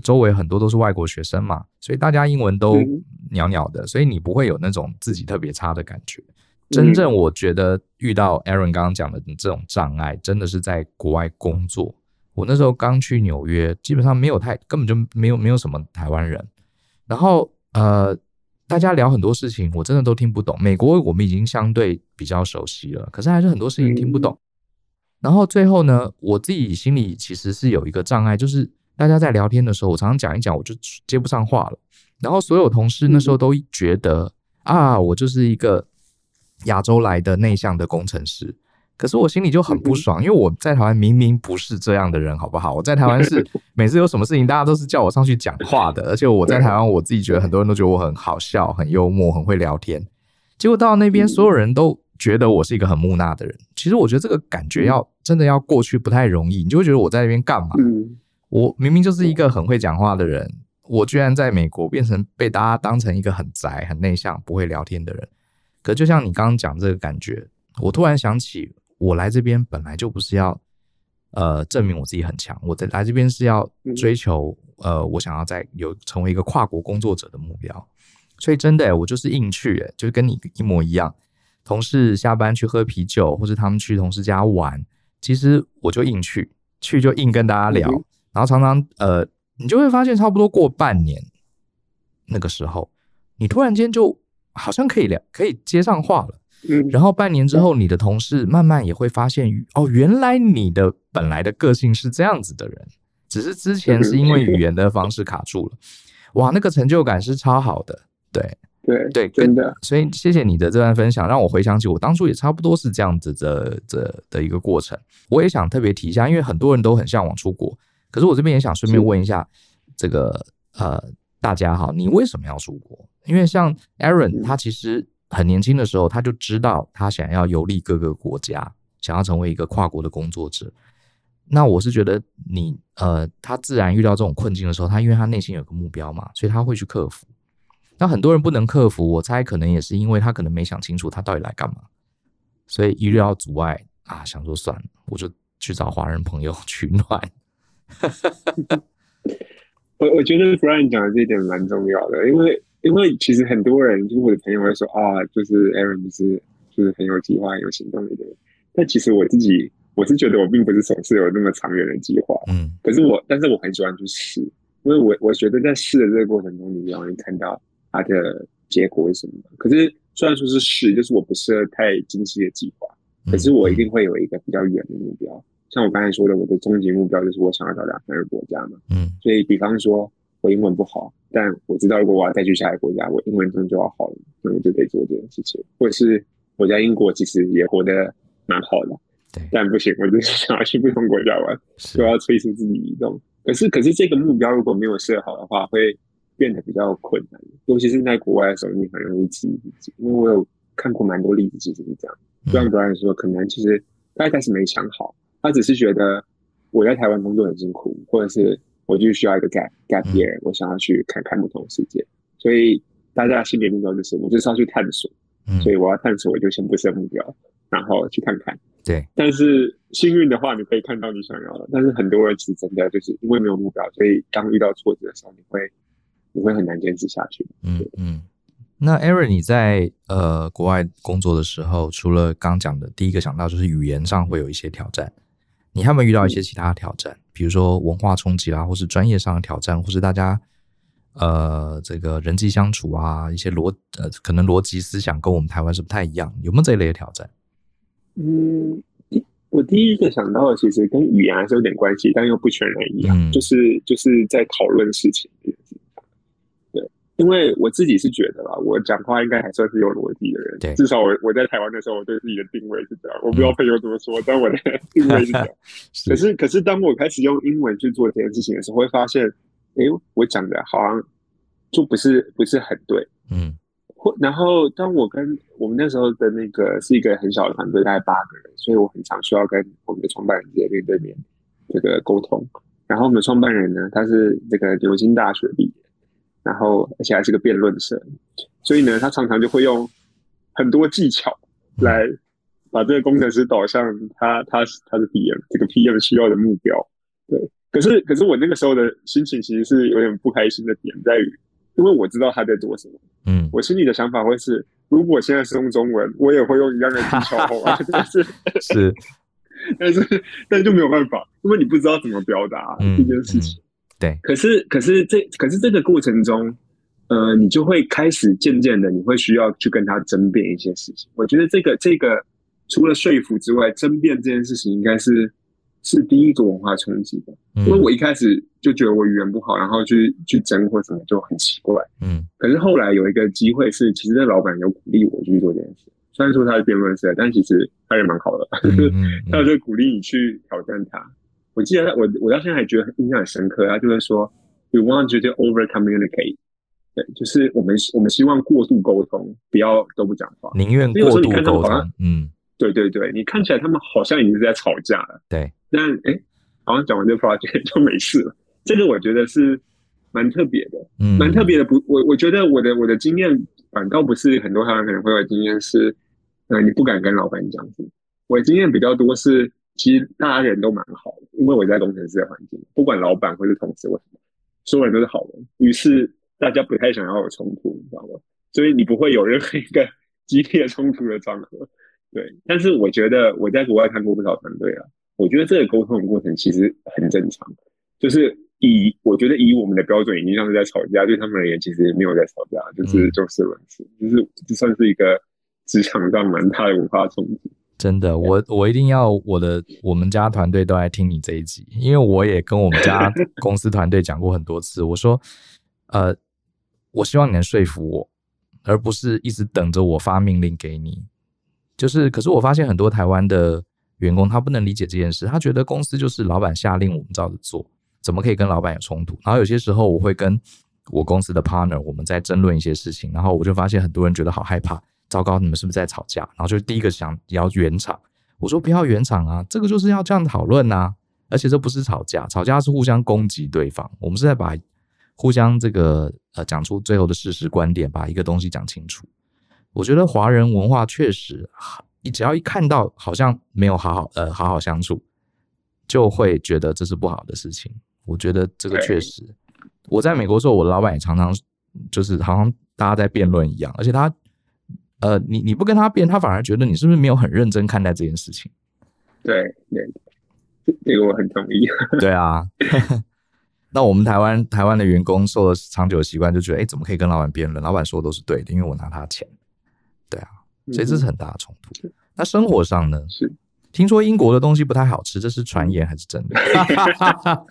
周围很多都是外国学生嘛，所以大家英文都鸟鸟的，所以你不会有那种自己特别差的感觉。真正我觉得遇到 Aaron 刚刚讲的这种障碍，真的是在国外工作。我那时候刚去纽约，基本上没有太，根本就没有没有什么台湾人。然后呃，大家聊很多事情，我真的都听不懂。美国我们已经相对比较熟悉了，可是还是很多事情听不懂。然后最后呢，我自己心里其实是有一个障碍，就是大家在聊天的时候，我常常讲一讲，我就接不上话了。然后所有同事那时候都觉得啊，我就是一个。亚洲来的内向的工程师，可是我心里就很不爽，因为我在台湾明明不是这样的人，好不好？我在台湾是 [LAUGHS] 每次有什么事情，大家都是叫我上去讲话的，而且我在台湾，我自己觉得很多人都觉得我很好笑、很幽默、很会聊天。结果到那边，所有人都觉得我是一个很木讷的人。其实我觉得这个感觉要真的要过去不太容易，你就会觉得我在那边干嘛？我明明就是一个很会讲话的人，我居然在美国变成被大家当成一个很宅、很内向、不会聊天的人。可就像你刚刚讲这个感觉，我突然想起，我来这边本来就不是要，呃，证明我自己很强，我在来这边是要追求，呃，我想要在有成为一个跨国工作者的目标，所以真的，我就是硬去，诶，就是跟你一模一样，同事下班去喝啤酒，或者他们去同事家玩，其实我就硬去，去就硬跟大家聊，然后常常，呃，你就会发现，差不多过半年，那个时候，你突然间就。好像可以聊，可以接上话了。嗯，然后半年之后，你的同事慢慢也会发现，哦，原来你的本来的个性是这样子的人，只是之前是因为语言的方式卡住了。哇，那个成就感是超好的。对对对，真的。所以谢谢你的这段分享，让我回想起我当初也差不多是这样子的的的一个过程。我也想特别提一下，因为很多人都很向往出国，可是我这边也想顺便问一下这个呃。大家好，你为什么要出国？因为像 Aaron，他其实很年轻的时候，他就知道他想要游历各个国家，想要成为一个跨国的工作者。那我是觉得你，呃，他自然遇到这种困境的时候，他因为他内心有个目标嘛，所以他会去克服。那很多人不能克服，我猜可能也是因为他可能没想清楚他到底来干嘛，所以一遇到阻碍啊，想说算了，我就去找华人朋友 [LAUGHS] 取暖。我我觉得 Brian 讲的这一点蛮重要的，因为因为其实很多人，就是我的朋友会说啊，就是 Aaron 就是就是很有计划、有行动力的人。但其实我自己我是觉得我并不是总是有那么长远的计划，嗯。可是我，但是我很喜欢去试，因为我我觉得在试的这个过程中，你容易看到它的结果是什么。可是虽然说是试，就是我不适合太精细的计划，可是我一定会有一个比较远的目标。像我刚才说的，我的终极目标就是我想要到两三个国家嘛，嗯，所以比方说，我英文不好，但我知道如果我要再去下一个国家，我英文中就要好了，所以我就得做这件事情。或者是我在英国其实也活得蛮好的，对，但不行，我就是想要去不同国家玩，就要催促自己移动。可是，可是这个目标如果没有设好的话，会变得比较困难。尤其是在国外的时候，你很容易质疑自己。因为我有看过蛮多例子，其实是这样。就像别人说，可能其实他一开始没想好，他只是觉得我在台湾工作很辛苦，或者是我就需要一个 gap gap year，我想要去看看不同世界。所以大家心里目标就是，我就是要去探索。所以我要探索，我就先不设目标，然后去看看。对，但是幸运的话，你可以看到你想要的。但是很多人其实真的就是因为没有目标，所以当遇到挫折的时候，你会你会很难坚持下去。嗯嗯。那 Aaron，你在呃国外工作的时候，除了刚讲的第一个想到就是语言上会有一些挑战，你还有没有遇到一些其他的挑战？嗯、比如说文化冲击啦，或是专业上的挑战，或是大家呃这个人际相处啊，一些逻呃可能逻辑思想跟我们台湾是不太一样，有没有这一类的挑战？嗯，我第一个想到的其实跟语言还是有点关系，但又不全然一样，嗯、就是就是在讨论事情因为我自己是觉得啦，我讲话应该还算是有逻辑的人，对至少我我在台湾的时候，我对自己的定位是这样。我不知道朋友怎么说，嗯、但我的定位是这样。[LAUGHS] 是可是可是当我开始用英文去做这件事情的时候，会发现，哎，我讲的好像就不是不是很对，嗯。或然后，当我跟我们那时候的那个是一个很小的团队，大概八个人，所以我很常需要跟我们的创办人直接面对面这个沟通。然后我们的创办人呢，他是这个牛津大学毕业，然后而且还是个辩论社，所以呢，他常常就会用很多技巧来把这个工程师导向他他他的 PM 这个 PM 需要的目标。对，可是可是我那个时候的心情其实是有点不开心的点在于。因为我知道他在做什么，嗯，我心里的想法会是，如果现在是用中文，我也会用一样的技巧，[LAUGHS] 但是。是，[LAUGHS] 但是但是就没有办法，因为你不知道怎么表达这件事情，对。可是可是这可是这个过程中，呃，你就会开始渐渐的，你会需要去跟他争辩一些事情。我觉得这个这个除了说服之外，争辩这件事情应该是。是第一个文化冲击的，因为我一开始就觉得我语言不好，然后去去争或什么就很奇怪。嗯，可是后来有一个机会是，其实那老板有鼓励我去做这件事。虽然说他是辩论社，但其实他也蛮好的，就是 [LAUGHS] 他就鼓励你去挑战他。我记得，我我到现在还觉得印象很深刻。他就是说，We want you to over communicate。对，就是我们我们希望过度沟通，不要都不讲话，宁愿过度沟通。嗯。对对对，你看起来他们好像已经是在吵架了。对，但哎，好像讲完这个 project [LAUGHS] 就没事了。这个我觉得是蛮特别的，嗯，蛮特别的。不，我我觉得我的我的经验反倒不是很多台湾可能会有经验是，呃，你不敢跟老板讲。我的经验比较多是，其实大家人都蛮好的，因为我在工程师的环境，不管老板或是同事，为什么所有人都是好人，于是大家不太想要有冲突，你知道吗？所以你不会有任何一个激烈冲突的场合。对，[LAUGHS] 但是我觉得我在国外看过不少团队啊，我觉得这个沟通的过程其实很正常，就是以我觉得以我们的标准已经像是在吵架，对他们而言其实没有在吵架，就是就事论事，就是这算是一个职场上蛮大的文化冲击。真的，我我一定要我的我们家团队都来听你这一集，因为我也跟我们家 [LAUGHS] 公司团队讲过很多次，我说，呃，我希望你能说服我，而不是一直等着我发命令给你。就是，可是我发现很多台湾的员工他不能理解这件事，他觉得公司就是老板下令我们照着做，怎么可以跟老板有冲突？然后有些时候我会跟我公司的 partner 我们在争论一些事情，然后我就发现很多人觉得好害怕，糟糕，你们是不是在吵架？然后就第一个想要圆场，我说不要圆场啊，这个就是要这样讨论呐，而且这不是吵架，吵架是互相攻击对方，我们是在把互相这个呃讲出最后的事实观点，把一个东西讲清楚。我觉得华人文化确实，你只要一看到好像没有好好呃好好相处，就会觉得这是不好的事情。我觉得这个确实，我在美国的时候，我的老板也常常就是好像大家在辩论一样，而且他呃你你不跟他辩，他反而觉得你是不是没有很认真看待这件事情？对对，这个我很同意。[LAUGHS] 对啊。[LAUGHS] 那我们台湾台湾的员工受了长久的习惯，就觉得哎，怎么可以跟老板辩论？老板说的都是对的，因为我拿他钱。对啊，所以这是很大的冲突。嗯、那生活上呢？是听说英国的东西不太好吃，这是传言还是真的？[LAUGHS]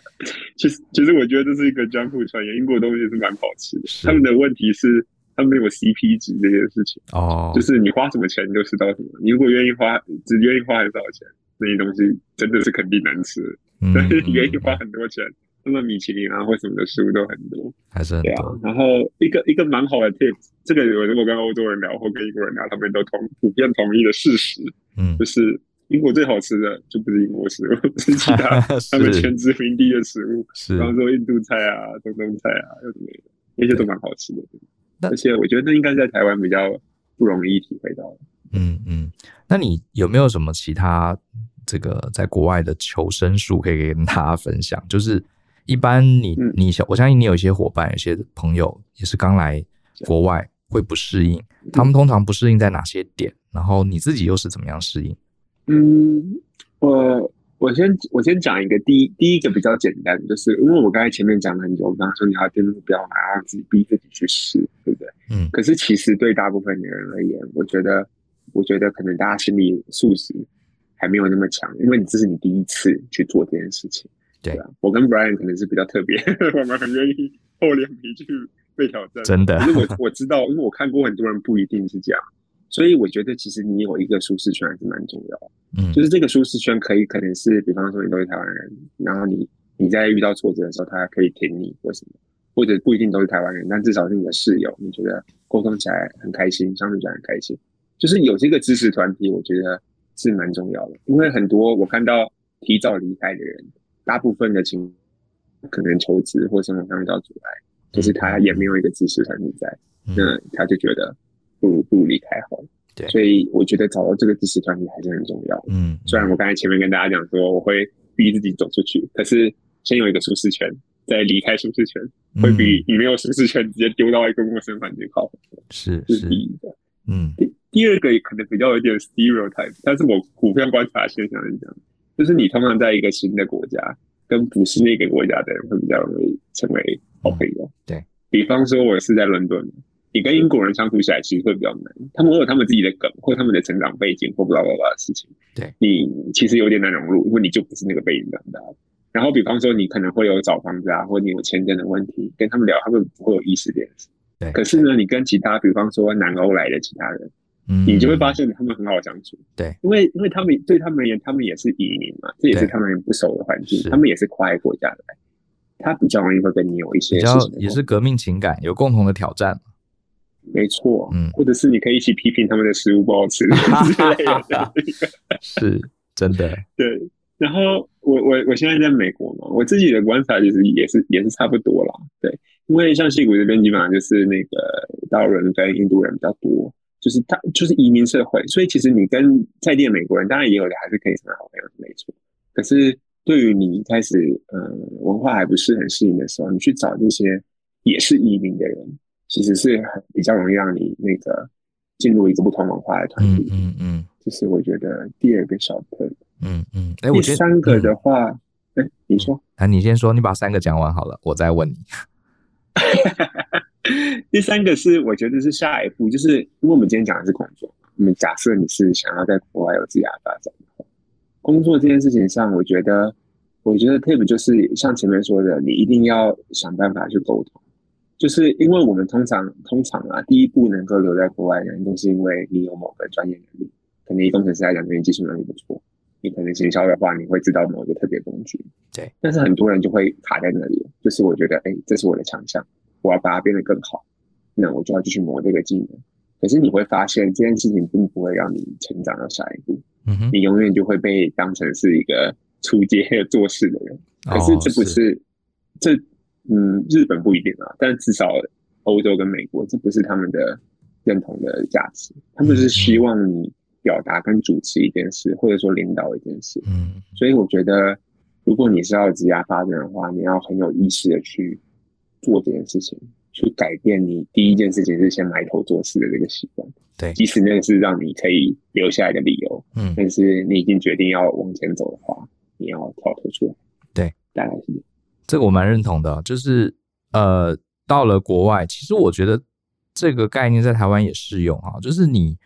其实，其实我觉得这是一个江湖传言。英国的东西是蛮好吃的，他们的问题是他们没有 CP 值这件事情。哦，就是你花什么钱你就吃到什么。你如果愿意花，只愿意花很少钱，那些东西真的是肯定难吃。嗯、但是你愿意花很多钱，那么米其林啊或什么的食物都很多，还是很多。啊、然后一个一个蛮好的 tips，这个我如果跟欧洲人聊或跟英国人聊，他们都同普遍同意的事实，嗯，就是。英国最好吃的就不是英国 [LAUGHS] 食物，是其他他们全殖民地的食物，比方说印度菜啊、中东菜啊，又什么的，那些都蛮好吃的。而且我觉得那应该在台湾比较不容易体会到。嗯嗯，那你有没有什么其他这个在国外的求生术可以跟大家分享？就是一般你你想，我相信你有一些伙伴、有些朋友也是刚来国外会不适应，他们通常不适应在哪些点？然后你自己又是怎么样适应？嗯，我我先我先讲一个第一第一个比较简单，就是因为我刚才前面讲了很久，我刚刚说你要定目标，然后自己逼自己去试，对不对？嗯。可是其实对大部分的人而言，我觉得我觉得可能大家心理素质还没有那么强，因为你这是你第一次去做这件事情，对啊。我跟 Brian 可能是比较特别，[LAUGHS] 我们很愿意厚脸皮去被挑战，真的。可是我我知道，因为我看过很多人不一定是这样。所以我觉得，其实你有一个舒适圈还是蛮重要的。嗯，就是这个舒适圈可以可能是，比方说你都是台湾人，然后你你在遇到挫折的时候，他可以挺你或什么，或者不一定都是台湾人，但至少是你的室友，你觉得沟通起来很开心，相处起来很开心。就是有这个支持团体，我觉得是蛮重要的。因为很多我看到提早离开的人，大部分的情可能求职或生活上遇到阻碍，就是他也没有一个支持团体在，那他就觉得。不如不如离开好了，对，所以我觉得找到这个支持团体还是很重要。嗯，虽然我刚才前面跟大家讲说我会逼自己走出去，可是先有一个舒适圈，再离开舒适圈，会比你没有舒适圈直接丢到一个陌生环境好。是，是第一个。嗯，第第二个也可能比较有点 stereotype，但是我普遍观察现象是这样，就是你通常在一个新的国家，跟不是那个国家的人会比较容易成为好朋友。对，比方说我是在伦敦。你跟英国人相处起来其实会比较难，他们会有他们自己的梗，或他们的成长背景，或不知道不知道的事情。对，你其实有点难融入，因为你就不是那个背景长大的。然后，比方说你可能会有找房子啊，或你有签证的问题，跟他们聊，他们不会有意识点。对。可是呢，你跟其他，比方说南欧来的其他人，嗯，你就会发现他们很好相处。对，因为因为他们对他们而言，他们也是移民嘛，这也是他们不熟的环境，他们也是跨国家的，他比较容易会跟你有一些比较也是革命情感，有共同的挑战。没错，嗯，或者是你可以一起批评他们的食物不好吃 [LAUGHS] 之类的，[LAUGHS] 是真的。对，然后我我我现在在美国嘛，我自己的观察就是也是也是差不多啦。对，因为像西谷这边基本上就是那个大陆人跟印度人比较多，就是他就是移民社会，所以其实你跟在地的美国人当然也有的还是可以成为好朋友，没错。可是对于你一开始嗯文化还不是很适应的时候，你去找那些也是移民的人。其实是很比较容易让你那个进入一个不同文化的团体，嗯嗯，这是我觉得第二个小特点，嗯嗯。哎，第三个的话，哎，你说，啊，你先说，你把三个讲完好了，我再问你。[LAUGHS] 第三个是我觉得是下一步，就是因为我们今天讲的是工作，我们假设你是想要在国外有自己的发展的话，工作这件事情上，我觉得，我觉得 tip 就是像前面说的，你一定要想办法去沟通。就是因为我们通常通常啊，第一步能够留在国外的人，都是因为你有某个专业能力。可能以工程师来讲，你技术能力不错；你可能行销的话，你会知道某一个特别工具。对。但是很多人就会卡在那里，就是我觉得，哎，这是我的强项，我要把它变得更好，那我就要继续磨这个技能。可是你会发现，这件事情并不会让你成长到下一步。嗯哼。你永远就会被当成是一个出街 [LAUGHS] 做事的人。可是这不是，是这。嗯，日本不一定啊，但至少欧洲跟美国，这不是他们的认同的价值。他们是希望你表达跟主持一件事，或者说领导一件事。嗯，所以我觉得，如果你是要职业发展的话，你要很有意识的去做这件事情，去改变你第一件事情是先埋头做事的这个习惯。对，即使那个是让你可以留下来的理由。嗯，但是你已经决定要往前走的话，你要跳脱出来。对，大概是这。个我蛮认同的，就是呃，到了国外，其实我觉得这个概念在台湾也适用啊。就是你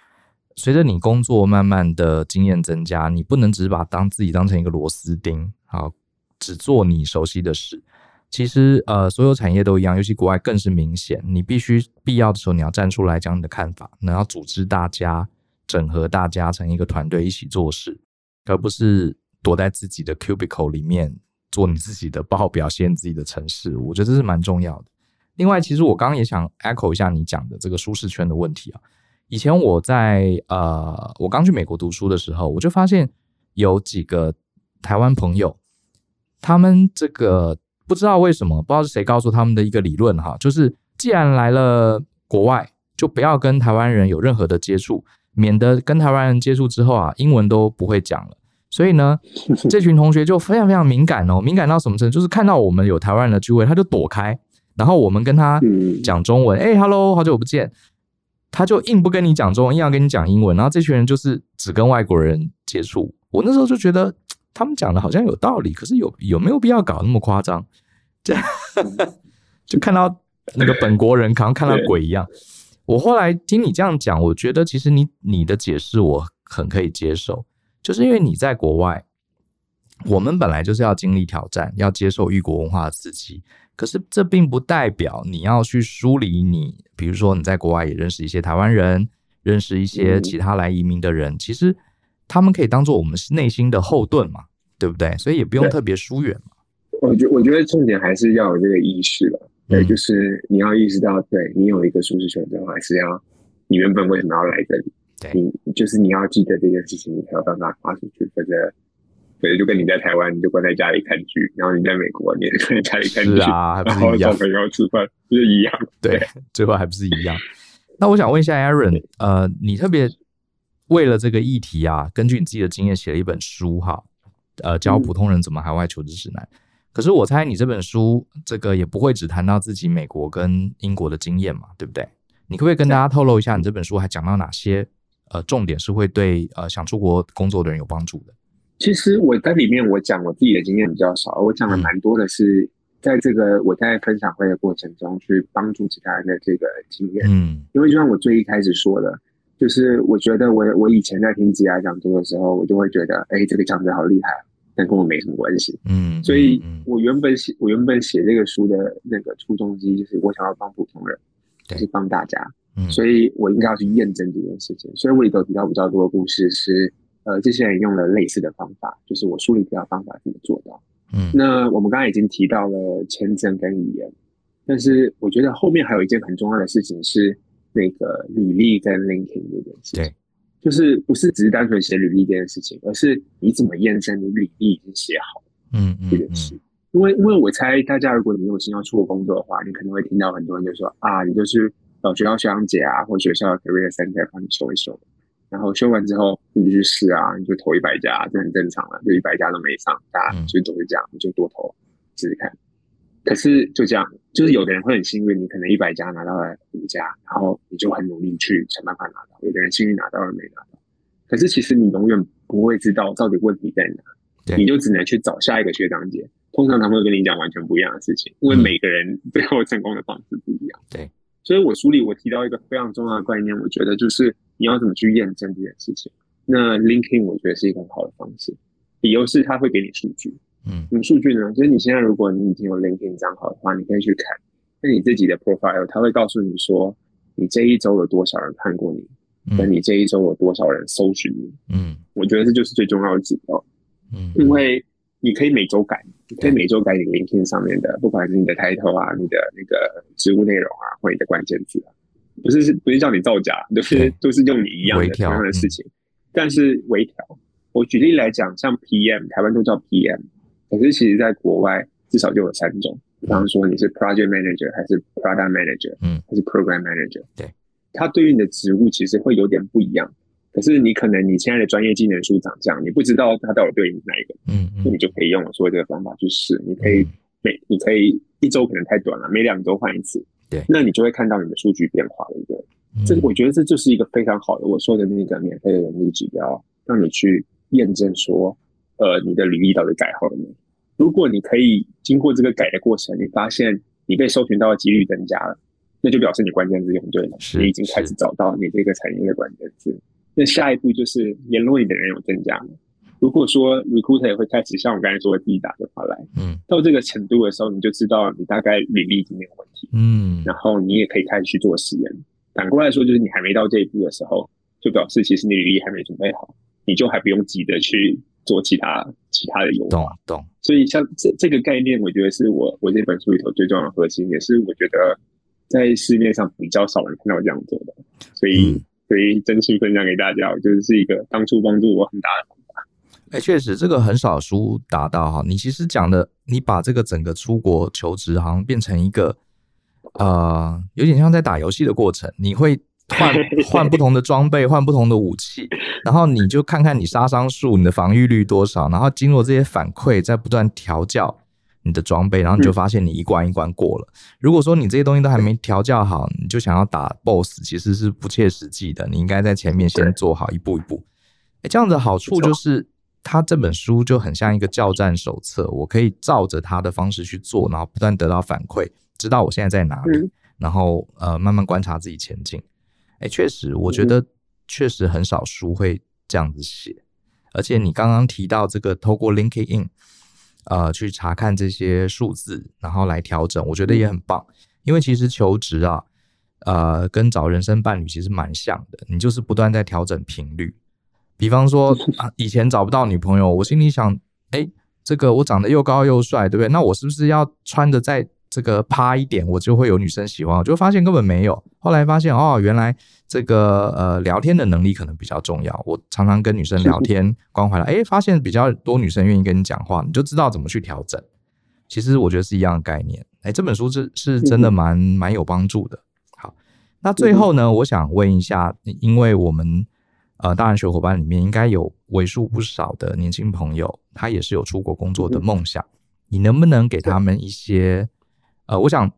随着你工作慢慢的经验增加，你不能只把当自己当成一个螺丝钉，啊，只做你熟悉的事。其实，呃，所有产业都一样，尤其国外更是明显。你必须必要的时候，你要站出来讲你的看法，你要组织大家、整合大家成一个团队一起做事，而不是躲在自己的 cubicle 里面做你自己的报表现自己的城市。我觉得这是蛮重要的。另外，其实我刚刚也想 echo 一下你讲的这个舒适圈的问题啊。以前我在呃，我刚去美国读书的时候，我就发现有几个台湾朋友，他们这个不知道为什么，不知道是谁告诉他们的一个理论哈，就是既然来了国外，就不要跟台湾人有任何的接触，免得跟台湾人接触之后啊，英文都不会讲了。所以呢，[LAUGHS] 这群同学就非常非常敏感哦，敏感到什么程度？就是看到我们有台湾人的聚会，他就躲开，然后我们跟他讲中文，哎，Hello，好久不见。他就硬不跟你讲中文，硬要跟你讲英文，然后这群人就是只跟外国人接触。我那时候就觉得他们讲的好像有道理，可是有有没有必要搞那么夸张？这 [LAUGHS] 样就看到那个本国人好像看到 [LAUGHS] 鬼一样。我后来听你这样讲，我觉得其实你你的解释我很可以接受，就是因为你在国外，我们本来就是要经历挑战，要接受异国文化的刺激。可是这并不代表你要去梳理你，比如说你在国外也认识一些台湾人，认识一些其他来移民的人，嗯、其实他们可以当做我们内心的后盾嘛，对不对？所以也不用特别疏远嘛。我觉我觉得重点还是要有这个意识了，对，就是你要意识到，对你有一个舒适圈的话，还是要你原本为什么要来这里？对，你就是你要记得这件事情，你才有办法跨出去，或者。对，就跟你在台湾，你就关在家里看剧，然后你在美国，你也关在家里看剧，啊，然后找朋友吃饭，就是一样。对，最后还不是一样。那我想问一下 Aaron，呃，你特别为了这个议题啊，根据你自己的经验写了一本书哈，呃，教普通人怎么海外求职指南。嗯。可是我猜你这本书这个也不会只谈到自己美国跟英国的经验嘛，对不对？你可不可以跟大家透露一下，你这本书还讲到哪些呃重点是会对呃想出国工作的人有帮助的？其实我在里面，我讲我自己的经验比较少，我讲的蛮多的是在这个我在分享会的过程中去帮助其他人的这个经验。嗯，因为就像我最一开始说的，就是我觉得我我以前在听职涯讲座的时候，我就会觉得，哎，这个讲者好厉害，但跟我没什么关系。嗯，所以我原本写我原本写这个书的那个初衷之一，就是我想要帮普通人，就是帮大家。嗯，所以我应该要去验证这件事情。所以我里头提到比较多的故事是。呃，这些人用了类似的方法，就是我梳理这条方法怎么做到。嗯，那我们刚才已经提到了签证跟语言，但是我觉得后面还有一件很重要的事情是那个履历跟 LinkedIn 这件事情。对，就是不是只是单纯写履历这件事情，而是你怎么验证你履历已经写好。嗯嗯，这件事。因为因为我猜大家如果你有心要出国工作的话，你可能会听到很多人就说啊，你就是呃学校学长姐啊，或学校的 Career Center 帮你修一修。然后修完之后，你就去试啊，你就投一百家，这很正常了。就一百家都没上，大家所以都是这样，你就多投试试看。可是就这样，就是有的人会很幸运，你可能一百家拿到了五家，然后你就很努力去想办法拿到。有的人幸运拿到了没拿到，可是其实你永远不会知道到底问题在哪，你就只能去找下一个学长姐。通常他们会跟你讲完全不一样的事情，因为每个人 [LAUGHS] 最后成功的方式不一样。对。所以我书里我提到一个非常重要的概念，我觉得就是你要怎么去验证这件事情。那 LinkedIn 我觉得是一个很好的方式，理由是它会给你数据。嗯，什么数据呢？就是你现在如果你已经有 LinkedIn 账号的话，你可以去看，那你自己的 profile，它会告诉你说你这一周有多少人看过你，跟你这一周有多少人搜寻你。嗯，我觉得这就是最重要的指标。嗯，因为。你可以每周改，你可以每周改你 LinkedIn 上面的，不管是你的 title 啊，你的那个职务内容啊，或你的关键字啊，不是是不是叫你造假，都、就是都是用你一样的同样的事情，但是微调。我举例来讲，像 PM，台湾都叫 PM，可是其实在国外至少就有三种，比方说你是 Project Manager 还是 Product Manager，嗯，还是 Program Manager，对，它对应的职务其实会有点不一样。可是你可能你现在的专业技能书长这样，你不知道它到底对应哪一个，嗯，那你就可以用我说的这个方法去试。你可以每你可以一周可能太短了，每两周换一次，对，那你就会看到你的数据变化了，对不对？这我觉得这就是一个非常好的我说的那个免费的人力指标，让你去验证说，呃，你的履历到底改好了没？如果你可以经过这个改的过程，你发现你被搜寻到的几率增加了，那就表示你关键字用对了，你已经开始找到你这个产业的关键字。那下一步就是联络你的人有增加吗？如果说 recruiter 也会开始像我刚才说的自己打电话来，嗯，到这个程度的时候，你就知道你大概履历已经没有问题，嗯，然后你也可以开始去做实验。反过来说，就是你还没到这一步的时候，就表示其实你履历还没准备好，你就还不用急着去做其他其他的优化。懂懂。所以像这这个概念，我觉得是我我这本书里头最重要的核心，也是我觉得在市面上比较少人看到这样做的，所以、嗯、所以真心分享给大家，我觉得是一个当初帮助我很大的方法。哎，确实，这个很少书达到哈。你其实讲的，你把这个整个出国求职，好像变成一个，呃，有点像在打游戏的过程。你会换 [LAUGHS] 换不同的装备，换不同的武器，然后你就看看你杀伤数、你的防御率多少，然后经过这些反馈，再不断调教你的装备，然后你就发现你一关一关过了。如果说你这些东西都还没调教好，你就想要打 BOSS，其实是不切实际的。你应该在前面先做好一步一步。哎，这样的好处就是。他这本书就很像一个教战手册，我可以照着他的方式去做，然后不断得到反馈，知道我现在在哪里，然后呃慢慢观察自己前进。哎，确实，我觉得确实很少书会这样子写，而且你刚刚提到这个透过 LinkedIn 呃去查看这些数字，然后来调整，我觉得也很棒，因为其实求职啊，呃跟找人生伴侣其实蛮像的，你就是不断在调整频率。比方说啊，以前找不到女朋友，我心里想，哎，这个我长得又高又帅，对不对？那我是不是要穿的再这个趴一点，我就会有女生喜欢？我就发现根本没有。后来发现哦，原来这个呃聊天的能力可能比较重要。我常常跟女生聊天，关怀了，哎，发现比较多女生愿意跟你讲话，你就知道怎么去调整。其实我觉得是一样的概念。哎，这本书是是真的蛮蛮有帮助的。好，那最后呢，我想问一下，因为我们。呃，大人学伙伴里面应该有为数不少的年轻朋友，他也是有出国工作的梦想。你能不能给他们一些，呃，我想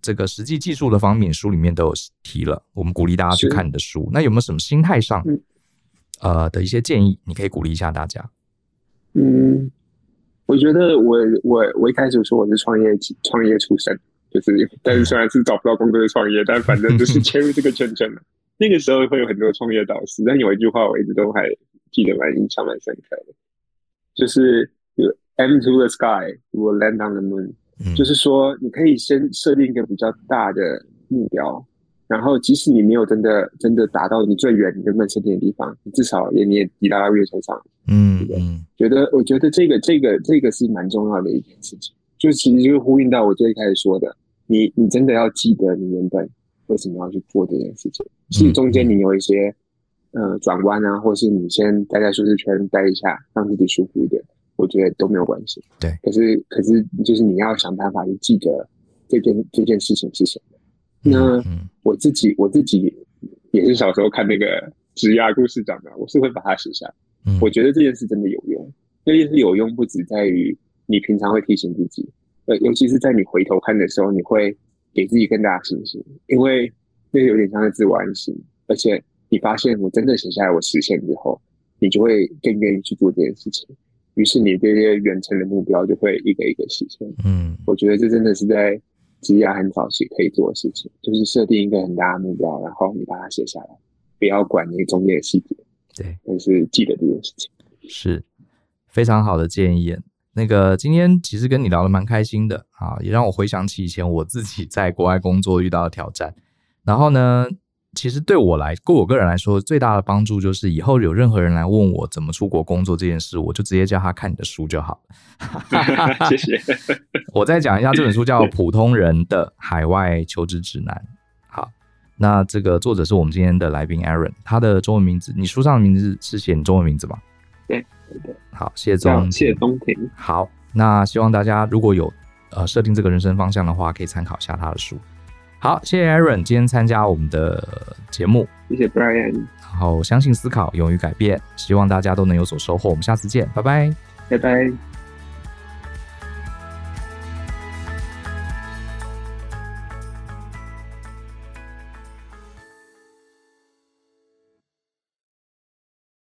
这个实际技术的方面，书里面都有提了。我们鼓励大家去看你的书。那有没有什么心态上，呃的一些建议？你可以鼓励一下大家。嗯，我觉得我我我一开始说我是创业创业出身，就是但是虽然是找不到工作的创业，但反正就是切入这个圈圈了。那个时候会有很多创业导师，但有一句话我一直都还记得蛮印象蛮深刻的，就是 “aim to the sky, you will land on the moon”，嗯。就是说，你可以先设定一个比较大的目标，然后即使你没有真的真的达到你最远原本设定的地方，你至少也你也抵达到月球上。嗯，对不对？觉得我觉得这个这个这个是蛮重要的一件事情，就其实就呼应到我最开始说的，你你真的要记得你原本。为什么要去做这件事情？是中间你有一些呃转弯啊，或是你先待在舒适圈待一下，让自己舒服一点，我觉得都没有关系。对，可是可是就是你要想办法去记得这件这件事情是什么。那我自己我自己也是小时候看那个职涯故事长的，我是会把它写下来。我觉得这件事真的有用，这件事有用不止在于你平常会提醒自己，呃，尤其是在你回头看的时候，你会。给自己更大的信心，因为那个有点像是自我安心，而且你发现我真的写下来，我实现之后，你就会更愿意去做这件事情。于是你这些远程的目标就会一个一个实现。嗯，我觉得这真的是在职涯很早期可以做的事情，就是设定一个很大的目标，然后你把它写下来，不要管那中间的细节。对，但是记得这件事情，是非常好的建议。那个今天其实跟你聊的蛮开心的啊，也让我回想起以前我自己在国外工作遇到的挑战。然后呢，其实对我来，对我个人来说，最大的帮助就是以后有任何人来问我怎么出国工作这件事，我就直接叫他看你的书就好了。[LAUGHS] 谢谢。[LAUGHS] 我再讲一下，这本书叫《普通人的海外求职指南》。好，那这个作者是我们今天的来宾 Aaron，他的中文名字，你书上的名字是写你中文名字吗？对。对，好，谢宗谢宗廷。好，那希望大家如果有呃设定这个人生方向的话，可以参考一下他的书。好，谢谢 Aaron 今天参加我们的节目，谢谢 Brian。然后相信思考，勇于改变，希望大家都能有所收获。我们下次见，拜拜，拜拜。